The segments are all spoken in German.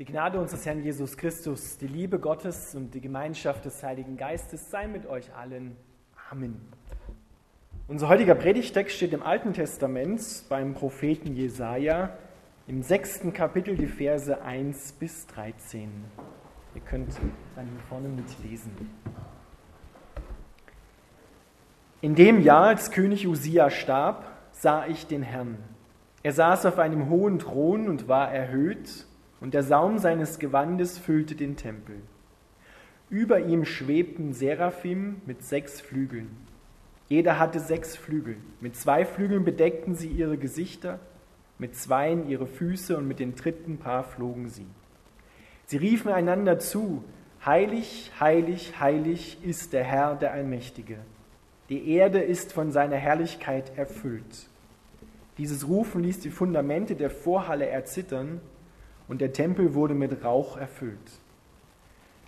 Die Gnade unseres Herrn Jesus Christus, die Liebe Gottes und die Gemeinschaft des Heiligen Geistes sei mit euch allen. Amen. Unser heutiger Predigtext steht im Alten Testament beim Propheten Jesaja im sechsten Kapitel, die Verse 1 bis 13. Ihr könnt dann hier vorne mitlesen. In dem Jahr, als König Usia starb, sah ich den Herrn. Er saß auf einem hohen Thron und war erhöht und der Saum seines Gewandes füllte den Tempel. Über ihm schwebten Seraphim mit sechs Flügeln. Jeder hatte sechs Flügel. Mit zwei Flügeln bedeckten sie ihre Gesichter, mit zweien ihre Füße und mit dem dritten Paar flogen sie. Sie riefen einander zu, Heilig, heilig, heilig ist der Herr, der Allmächtige. Die Erde ist von seiner Herrlichkeit erfüllt. Dieses Rufen ließ die Fundamente der Vorhalle erzittern und der Tempel wurde mit Rauch erfüllt.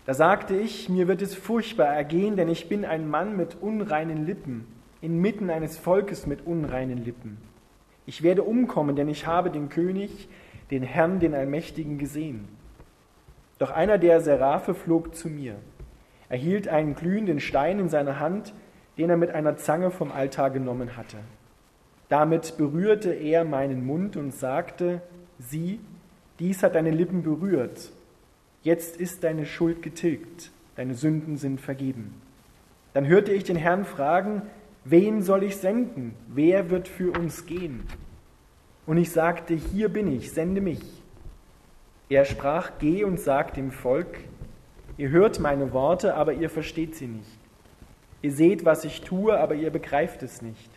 Da sagte ich, mir wird es furchtbar ergehen, denn ich bin ein Mann mit unreinen Lippen, inmitten eines Volkes mit unreinen Lippen. Ich werde umkommen, denn ich habe den König, den Herrn, den Allmächtigen gesehen. Doch einer der Seraphe flog zu mir. Er hielt einen glühenden Stein in seiner Hand, den er mit einer Zange vom Altar genommen hatte. Damit berührte er meinen Mund und sagte, sieh, dies hat deine Lippen berührt. Jetzt ist deine Schuld getilgt, deine Sünden sind vergeben. Dann hörte ich den Herrn fragen, wen soll ich senden? Wer wird für uns gehen? Und ich sagte, hier bin ich, sende mich. Er sprach, geh und sag dem Volk, ihr hört meine Worte, aber ihr versteht sie nicht. Ihr seht, was ich tue, aber ihr begreift es nicht.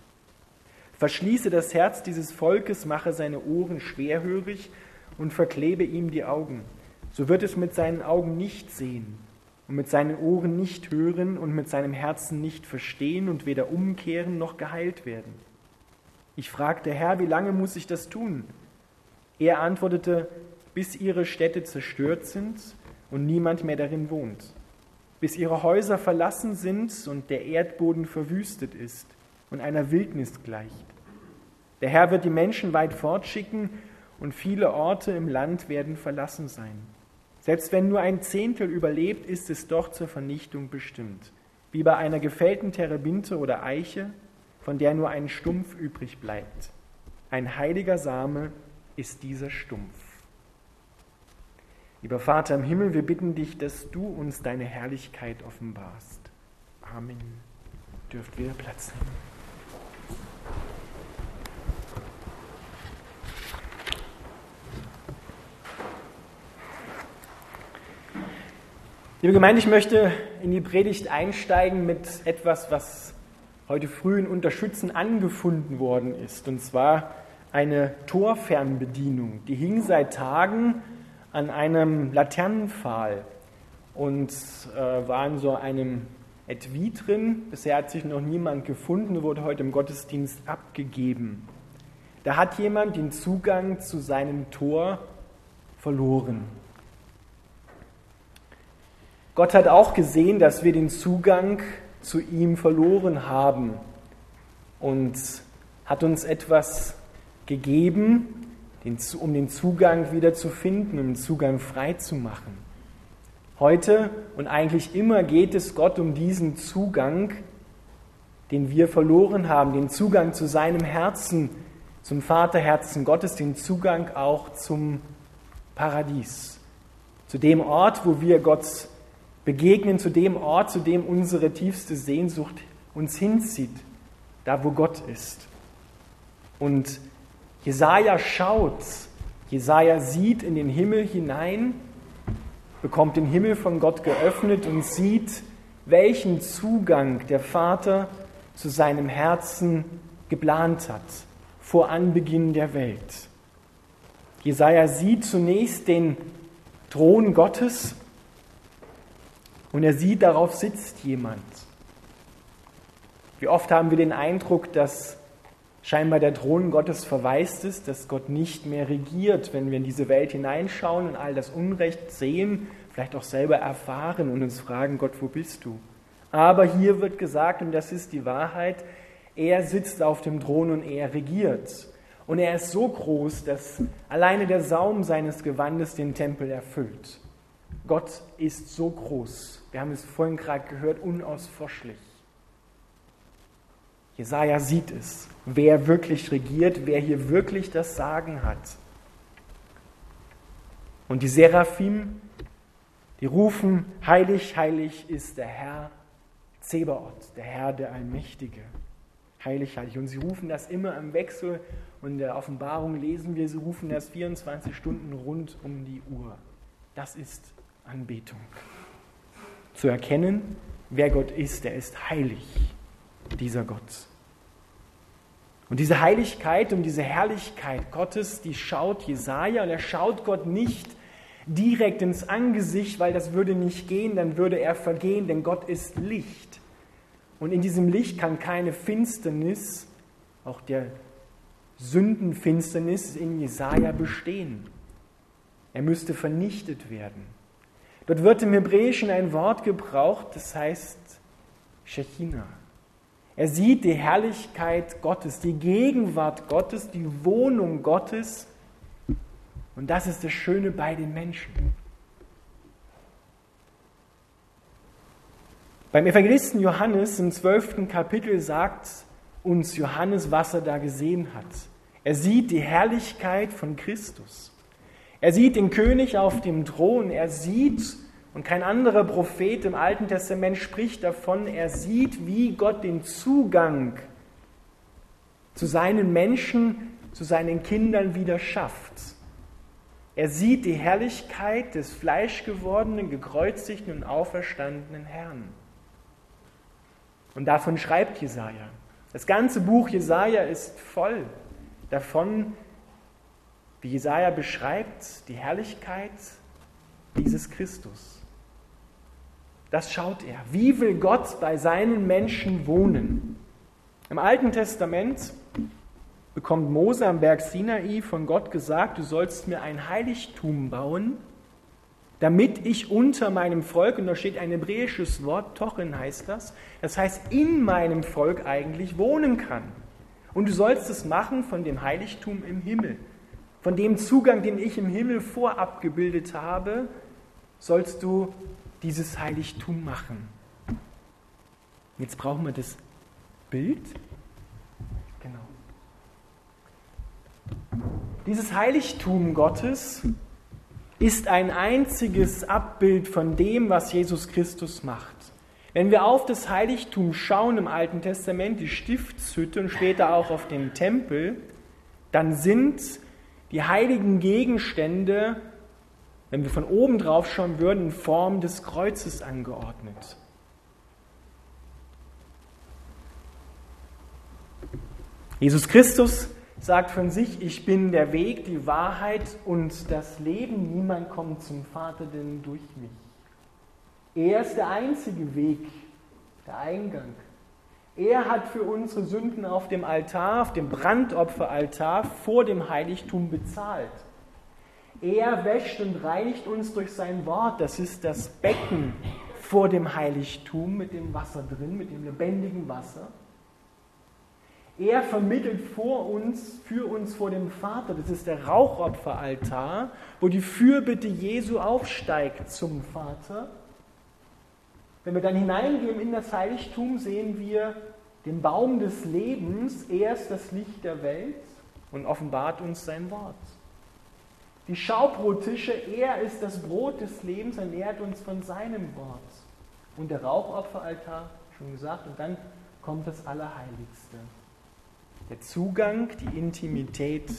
Verschließe das Herz dieses Volkes, mache seine Ohren schwerhörig und verklebe ihm die Augen. So wird es mit seinen Augen nicht sehen und mit seinen Ohren nicht hören und mit seinem Herzen nicht verstehen und weder umkehren noch geheilt werden. Ich fragte, Herr, wie lange muss ich das tun? Er antwortete, bis ihre Städte zerstört sind und niemand mehr darin wohnt, bis ihre Häuser verlassen sind und der Erdboden verwüstet ist und einer Wildnis gleicht. Der Herr wird die Menschen weit fortschicken und viele Orte im Land werden verlassen sein. Selbst wenn nur ein Zehntel überlebt, ist es doch zur Vernichtung bestimmt, wie bei einer gefällten Terebinte oder Eiche, von der nur ein Stumpf übrig bleibt. Ein heiliger Same ist dieser Stumpf. Lieber Vater im Himmel, wir bitten dich, dass du uns deine Herrlichkeit offenbarst. Amen. Dürft wieder Platz nehmen. Liebe Gemeinde, ich möchte in die Predigt einsteigen mit etwas, was heute früh in Unterschützen angefunden worden ist, und zwar eine Torfernbedienung. Die hing seit Tagen an einem Laternenpfahl und äh, war in so einem Etui drin. Bisher hat sich noch niemand gefunden, wurde heute im Gottesdienst abgegeben. Da hat jemand den Zugang zu seinem Tor verloren. Gott hat auch gesehen, dass wir den Zugang zu ihm verloren haben und hat uns etwas gegeben, um den Zugang wieder zu finden, um den Zugang frei zu machen. Heute und eigentlich immer geht es Gott um diesen Zugang, den wir verloren haben, den Zugang zu seinem Herzen, zum Vaterherzen Gottes, den Zugang auch zum Paradies, zu dem Ort, wo wir Gott begegnen zu dem Ort, zu dem unsere tiefste Sehnsucht uns hinzieht, da wo Gott ist. Und Jesaja schaut, Jesaja sieht in den Himmel hinein, bekommt den Himmel von Gott geöffnet und sieht, welchen Zugang der Vater zu seinem Herzen geplant hat vor Anbeginn der Welt. Jesaja sieht zunächst den Thron Gottes und er sieht, darauf sitzt jemand. Wie oft haben wir den Eindruck, dass scheinbar der Thron Gottes verwaist ist, dass Gott nicht mehr regiert, wenn wir in diese Welt hineinschauen und all das Unrecht sehen, vielleicht auch selber erfahren und uns fragen, Gott, wo bist du? Aber hier wird gesagt, und das ist die Wahrheit, er sitzt auf dem Thron und er regiert. Und er ist so groß, dass alleine der Saum seines Gewandes den Tempel erfüllt. Gott ist so groß. Wir haben es vorhin gerade gehört, unausforschlich. Jesaja sieht es, wer wirklich regiert, wer hier wirklich das Sagen hat. Und die Seraphim, die rufen, heilig, heilig ist der Herr Zebaoth, der Herr, der Allmächtige. Heilig, heilig. Und sie rufen das immer im Wechsel. Und in der Offenbarung lesen wir, sie rufen das 24 Stunden rund um die Uhr. Das ist Anbetung. Zu erkennen, wer Gott ist, der ist heilig, dieser Gott. Und diese Heiligkeit und diese Herrlichkeit Gottes, die schaut Jesaja und er schaut Gott nicht direkt ins Angesicht, weil das würde nicht gehen, dann würde er vergehen, denn Gott ist Licht. Und in diesem Licht kann keine Finsternis, auch der Sündenfinsternis in Jesaja bestehen. Er müsste vernichtet werden. Dort wird im Hebräischen ein Wort gebraucht, das heißt Shechina. Er sieht die Herrlichkeit Gottes, die Gegenwart Gottes, die Wohnung Gottes. Und das ist das Schöne bei den Menschen. Beim Evangelisten Johannes im zwölften Kapitel sagt uns Johannes, was er da gesehen hat. Er sieht die Herrlichkeit von Christus. Er sieht den König auf dem Thron, er sieht, und kein anderer Prophet im Alten Testament spricht davon, er sieht, wie Gott den Zugang zu seinen Menschen, zu seinen Kindern wieder schafft. Er sieht die Herrlichkeit des fleischgewordenen, gekreuzigten und auferstandenen Herrn. Und davon schreibt Jesaja. Das ganze Buch Jesaja ist voll davon, wie Jesaja beschreibt die Herrlichkeit dieses Christus. Das schaut er. Wie will Gott bei seinen Menschen wohnen? Im Alten Testament bekommt Mose am Berg Sinai von Gott gesagt, du sollst mir ein Heiligtum bauen, damit ich unter meinem Volk, und da steht ein hebräisches Wort, Tochen heißt das, das heißt in meinem Volk eigentlich wohnen kann. Und du sollst es machen von dem Heiligtum im Himmel. Von dem Zugang, den ich im Himmel vorabgebildet habe, sollst du dieses Heiligtum machen. Jetzt brauchen wir das Bild. Genau. Dieses Heiligtum Gottes ist ein einziges Abbild von dem, was Jesus Christus macht. Wenn wir auf das Heiligtum schauen im Alten Testament, die Stiftshütte und später auch auf den Tempel, dann sind die heiligen Gegenstände, wenn wir von oben drauf schauen würden, in Form des Kreuzes angeordnet. Jesus Christus sagt von sich, ich bin der Weg, die Wahrheit und das Leben. Niemand kommt zum Vater denn durch mich. Er ist der einzige Weg, der Eingang. Er hat für unsere Sünden auf dem Altar, auf dem Brandopferaltar vor dem Heiligtum bezahlt. Er wäscht und reinigt uns durch sein Wort. Das ist das Becken vor dem Heiligtum mit dem Wasser drin, mit dem lebendigen Wasser. Er vermittelt vor uns, für uns vor dem Vater. Das ist der Rauchopferaltar, wo die Fürbitte Jesu aufsteigt zum Vater. Wenn wir dann hineingehen in das Heiligtum, sehen wir den Baum des Lebens. Er ist das Licht der Welt und offenbart uns sein Wort. Die Schaubrottische, er ist das Brot des Lebens und nährt uns von seinem Wort. Und der Rauchopferaltar, schon gesagt, und dann kommt das Allerheiligste. Der Zugang, die Intimität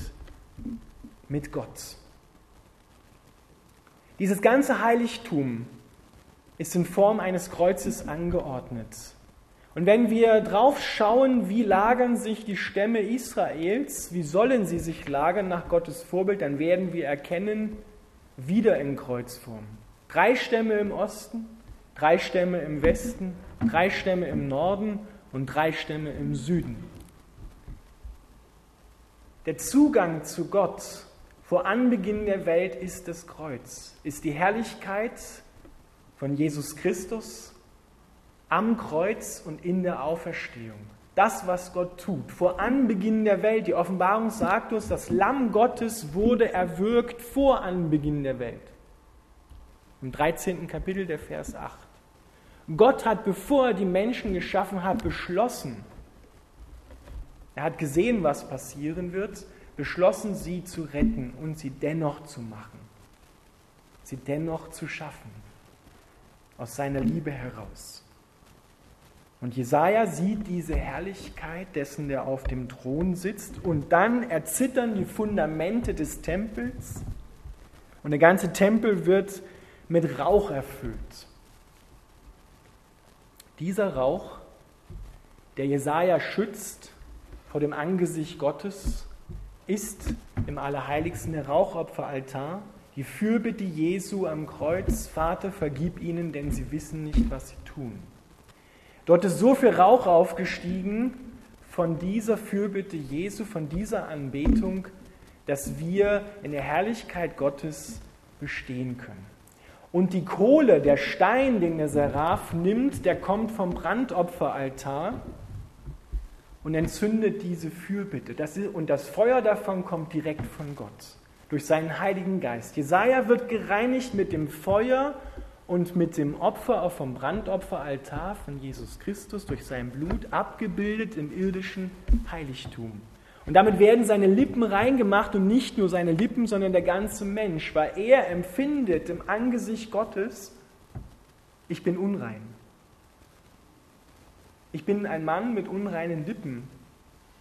mit Gott. Dieses ganze Heiligtum ist in Form eines Kreuzes angeordnet. Und wenn wir drauf schauen, wie lagern sich die Stämme Israels, wie sollen sie sich lagern nach Gottes Vorbild, dann werden wir erkennen, wieder in Kreuzform. Drei Stämme im Osten, drei Stämme im Westen, drei Stämme im Norden und drei Stämme im Süden. Der Zugang zu Gott vor Anbeginn der Welt ist das Kreuz, ist die Herrlichkeit von Jesus Christus am Kreuz und in der Auferstehung. das, was Gott tut, vor Anbeginn der Welt. Die Offenbarung sagt uns, das Lamm Gottes wurde erwürgt vor Anbeginn der Welt. Im 13. Kapitel der Vers 8. Gott hat, bevor er die Menschen geschaffen hat, beschlossen, er hat gesehen, was passieren wird, beschlossen, sie zu retten und sie dennoch zu machen, sie dennoch zu schaffen, aus seiner Liebe heraus. Und Jesaja sieht diese Herrlichkeit dessen, der auf dem Thron sitzt, und dann erzittern die Fundamente des Tempels, und der ganze Tempel wird mit Rauch erfüllt. Dieser Rauch, der Jesaja schützt vor dem Angesicht Gottes, ist im Allerheiligsten der Rauchopferaltar, die Fürbitte Jesu am Kreuz: Vater, vergib ihnen, denn sie wissen nicht, was sie tun. Dort ist so viel Rauch aufgestiegen von dieser Fürbitte Jesu, von dieser Anbetung, dass wir in der Herrlichkeit Gottes bestehen können. Und die Kohle, der Stein, den der Seraph nimmt, der kommt vom Brandopferaltar und entzündet diese Fürbitte. Das ist, und das Feuer davon kommt direkt von Gott, durch seinen Heiligen Geist. Jesaja wird gereinigt mit dem Feuer und mit dem Opfer auf vom Brandopferaltar von Jesus Christus durch sein Blut abgebildet im irdischen Heiligtum. Und damit werden seine Lippen reingemacht und nicht nur seine Lippen, sondern der ganze Mensch, weil er empfindet im Angesicht Gottes, ich bin unrein. Ich bin ein Mann mit unreinen Lippen,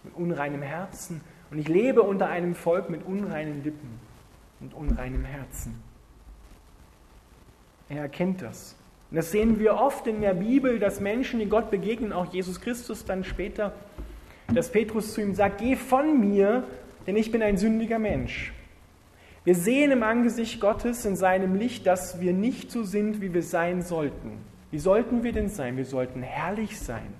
mit unreinem Herzen und ich lebe unter einem Volk mit unreinen Lippen und unreinem Herzen. Er erkennt das. Und das sehen wir oft in der Bibel, dass Menschen, die Gott begegnen, auch Jesus Christus dann später, dass Petrus zu ihm sagt, geh von mir, denn ich bin ein sündiger Mensch. Wir sehen im Angesicht Gottes in seinem Licht, dass wir nicht so sind, wie wir sein sollten. Wie sollten wir denn sein? Wir sollten herrlich sein.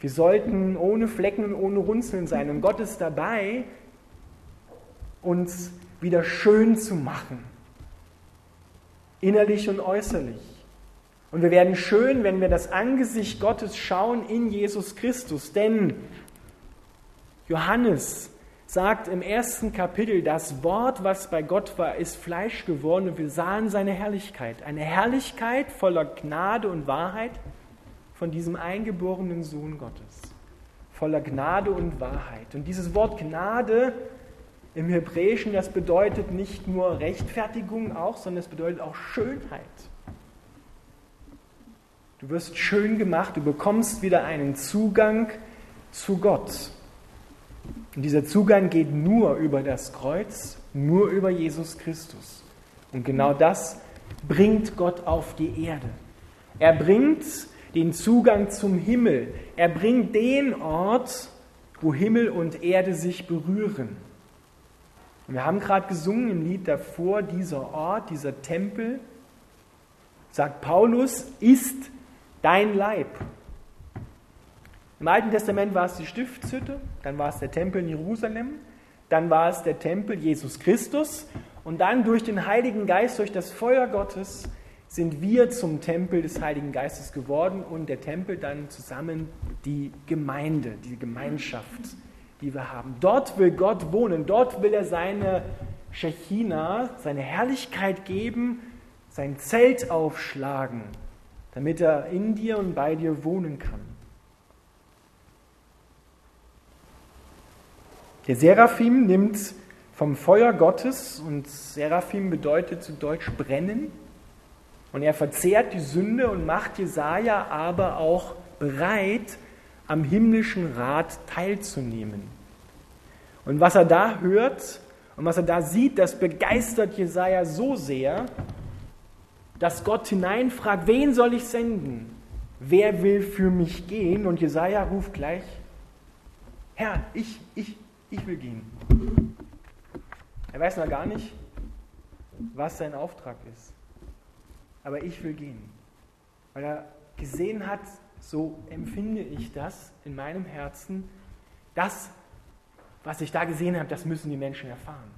Wir sollten ohne Flecken und ohne Runzeln sein. Und Gott ist dabei, uns wieder schön zu machen innerlich und äußerlich. Und wir werden schön, wenn wir das Angesicht Gottes schauen in Jesus Christus. Denn Johannes sagt im ersten Kapitel, das Wort, was bei Gott war, ist Fleisch geworden und wir sahen seine Herrlichkeit. Eine Herrlichkeit voller Gnade und Wahrheit von diesem eingeborenen Sohn Gottes. Voller Gnade und Wahrheit. Und dieses Wort Gnade im Hebräischen, das bedeutet nicht nur Rechtfertigung auch, sondern es bedeutet auch Schönheit. Du wirst schön gemacht, du bekommst wieder einen Zugang zu Gott. Und dieser Zugang geht nur über das Kreuz, nur über Jesus Christus. Und genau das bringt Gott auf die Erde. Er bringt den Zugang zum Himmel. Er bringt den Ort, wo Himmel und Erde sich berühren. Und wir haben gerade gesungen im Lied davor, dieser Ort, dieser Tempel, sagt Paulus, ist dein Leib. Im Alten Testament war es die Stiftshütte, dann war es der Tempel in Jerusalem, dann war es der Tempel Jesus Christus und dann durch den Heiligen Geist, durch das Feuer Gottes sind wir zum Tempel des Heiligen Geistes geworden und der Tempel dann zusammen die Gemeinde, die Gemeinschaft die wir haben. Dort will Gott wohnen, dort will er seine Shechina, seine Herrlichkeit geben, sein Zelt aufschlagen, damit er in dir und bei dir wohnen kann. Der Seraphim nimmt vom Feuer Gottes, und Seraphim bedeutet zu Deutsch brennen, und er verzehrt die Sünde und macht Jesaja aber auch bereit, am himmlischen Rat teilzunehmen. Und was er da hört und was er da sieht, das begeistert Jesaja so sehr, dass Gott hineinfragt: Wen soll ich senden? Wer will für mich gehen? Und Jesaja ruft gleich: Herr, ich, ich, ich will gehen. Er weiß noch gar nicht, was sein Auftrag ist. Aber ich will gehen. Weil er gesehen hat, so empfinde ich das in meinem Herzen, das, was ich da gesehen habe, das müssen die Menschen erfahren.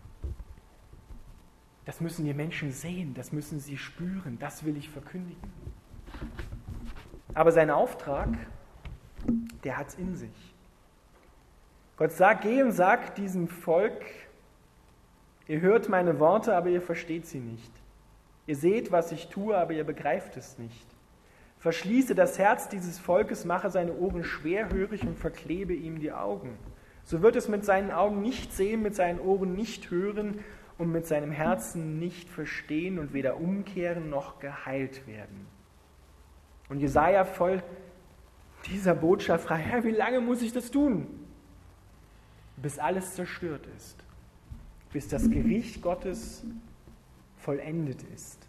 Das müssen die Menschen sehen, das müssen sie spüren, das will ich verkündigen. Aber sein Auftrag der hat es in sich. Gott sagt, geh und sag diesem Volk, ihr hört meine Worte, aber ihr versteht sie nicht. Ihr seht, was ich tue, aber ihr begreift es nicht. Verschließe das Herz dieses Volkes, mache seine Ohren schwerhörig und verklebe ihm die Augen. So wird es mit seinen Augen nicht sehen, mit seinen Ohren nicht hören und mit seinem Herzen nicht verstehen und weder umkehren noch geheilt werden. Und Jesaja voll dieser Botschaft fragt: Herr, wie lange muss ich das tun? Bis alles zerstört ist, bis das Gericht Gottes vollendet ist.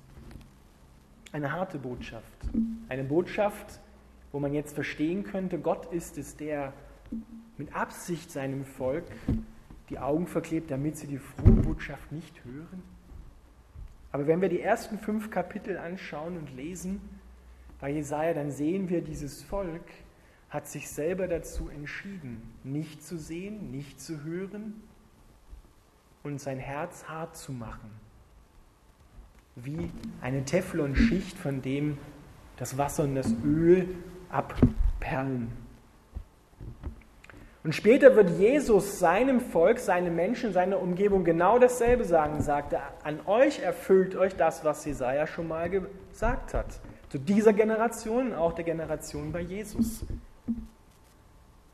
Eine harte Botschaft. Eine Botschaft, wo man jetzt verstehen könnte, Gott ist es, der mit Absicht seinem Volk die Augen verklebt, damit sie die frohe Botschaft nicht hören? Aber wenn wir die ersten fünf Kapitel anschauen und lesen bei Jesaja, dann sehen wir, dieses Volk hat sich selber dazu entschieden, nicht zu sehen, nicht zu hören und sein Herz hart zu machen. Wie eine Teflonschicht, von dem das Wasser und das Öl abperlen. Und später wird Jesus seinem Volk, seinen Menschen, seiner Umgebung genau dasselbe sagen. Sagte, an euch erfüllt euch das, was Jesaja schon mal gesagt hat. Zu dieser Generation, auch der Generation bei Jesus.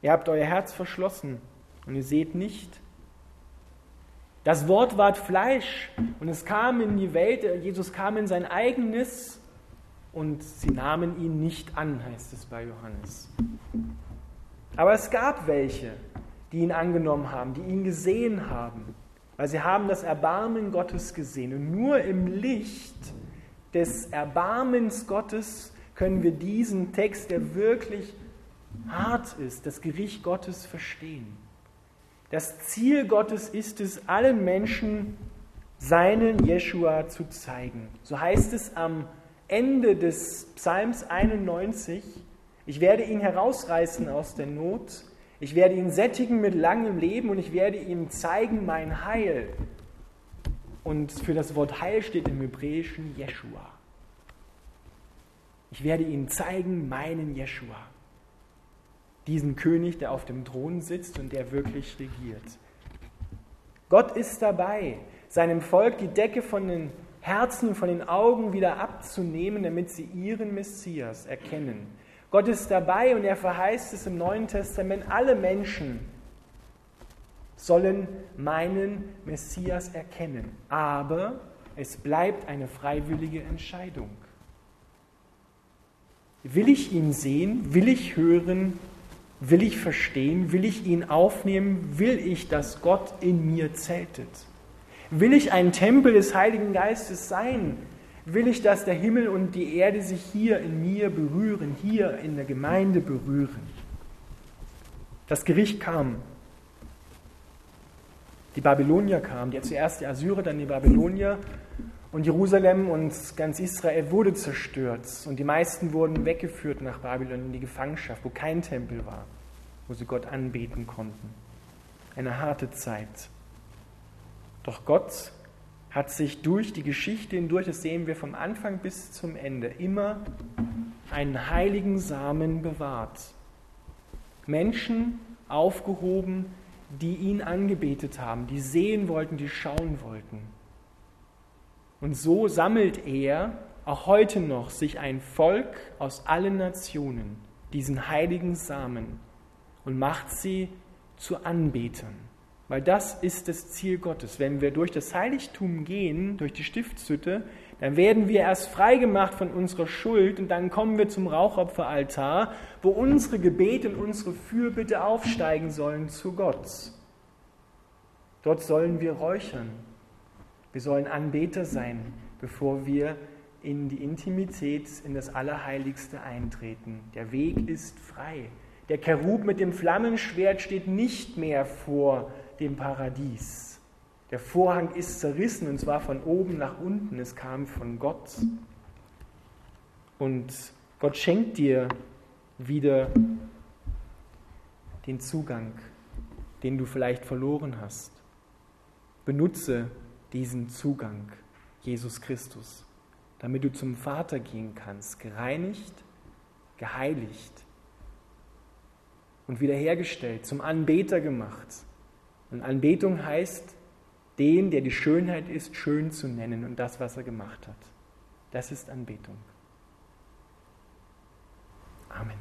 Ihr habt euer Herz verschlossen und ihr seht nicht. Das Wort ward Fleisch und es kam in die Welt, Jesus kam in sein eigenes und sie nahmen ihn nicht an, heißt es bei Johannes. Aber es gab welche, die ihn angenommen haben, die ihn gesehen haben, weil sie haben das Erbarmen Gottes gesehen. Und nur im Licht des Erbarmens Gottes können wir diesen Text, der wirklich hart ist, das Gericht Gottes verstehen. Das Ziel Gottes ist es, allen Menschen seinen Jeshua zu zeigen. So heißt es am Ende des Psalms 91, ich werde ihn herausreißen aus der Not. Ich werde ihn sättigen mit langem Leben und ich werde ihm zeigen mein Heil. Und für das Wort Heil steht im Hebräischen Jeshua. Ich werde ihnen zeigen meinen Jeshua. Diesen König, der auf dem Thron sitzt und der wirklich regiert. Gott ist dabei, seinem Volk die Decke von den Herzen und von den Augen wieder abzunehmen, damit sie ihren Messias erkennen Gott ist dabei und er verheißt es im Neuen Testament, alle Menschen sollen meinen Messias erkennen. Aber es bleibt eine freiwillige Entscheidung. Will ich ihn sehen? Will ich hören? Will ich verstehen? Will ich ihn aufnehmen? Will ich, dass Gott in mir zeltet? Will ich ein Tempel des Heiligen Geistes sein? Will ich, dass der Himmel und die Erde sich hier in mir berühren, hier in der Gemeinde berühren. Das Gericht kam. Die Babylonier kamen, die zuerst die Assyrer, dann die Babylonier. Und Jerusalem und ganz Israel wurde zerstört. Und die meisten wurden weggeführt nach Babylon in die Gefangenschaft, wo kein Tempel war, wo sie Gott anbeten konnten. Eine harte Zeit. Doch Gott hat sich durch die Geschichte hindurch, das sehen wir vom Anfang bis zum Ende, immer einen heiligen Samen bewahrt. Menschen aufgehoben, die ihn angebetet haben, die sehen wollten, die schauen wollten. Und so sammelt er auch heute noch sich ein Volk aus allen Nationen, diesen heiligen Samen, und macht sie zu Anbetern. Weil das ist das Ziel Gottes. Wenn wir durch das Heiligtum gehen, durch die Stiftshütte, dann werden wir erst freigemacht von unserer Schuld und dann kommen wir zum Rauchopferaltar, wo unsere Gebete und unsere Fürbitte aufsteigen sollen zu Gott. Dort sollen wir räuchern. Wir sollen Anbeter sein, bevor wir in die Intimität, in das Allerheiligste eintreten. Der Weg ist frei. Der Cherub mit dem Flammenschwert steht nicht mehr vor dem Paradies. Der Vorhang ist zerrissen und zwar von oben nach unten. Es kam von Gott. Und Gott schenkt dir wieder den Zugang, den du vielleicht verloren hast. Benutze diesen Zugang, Jesus Christus, damit du zum Vater gehen kannst, gereinigt, geheiligt und wiederhergestellt, zum Anbeter gemacht. Und Anbetung heißt, den, der die Schönheit ist, schön zu nennen und das, was er gemacht hat. Das ist Anbetung. Amen.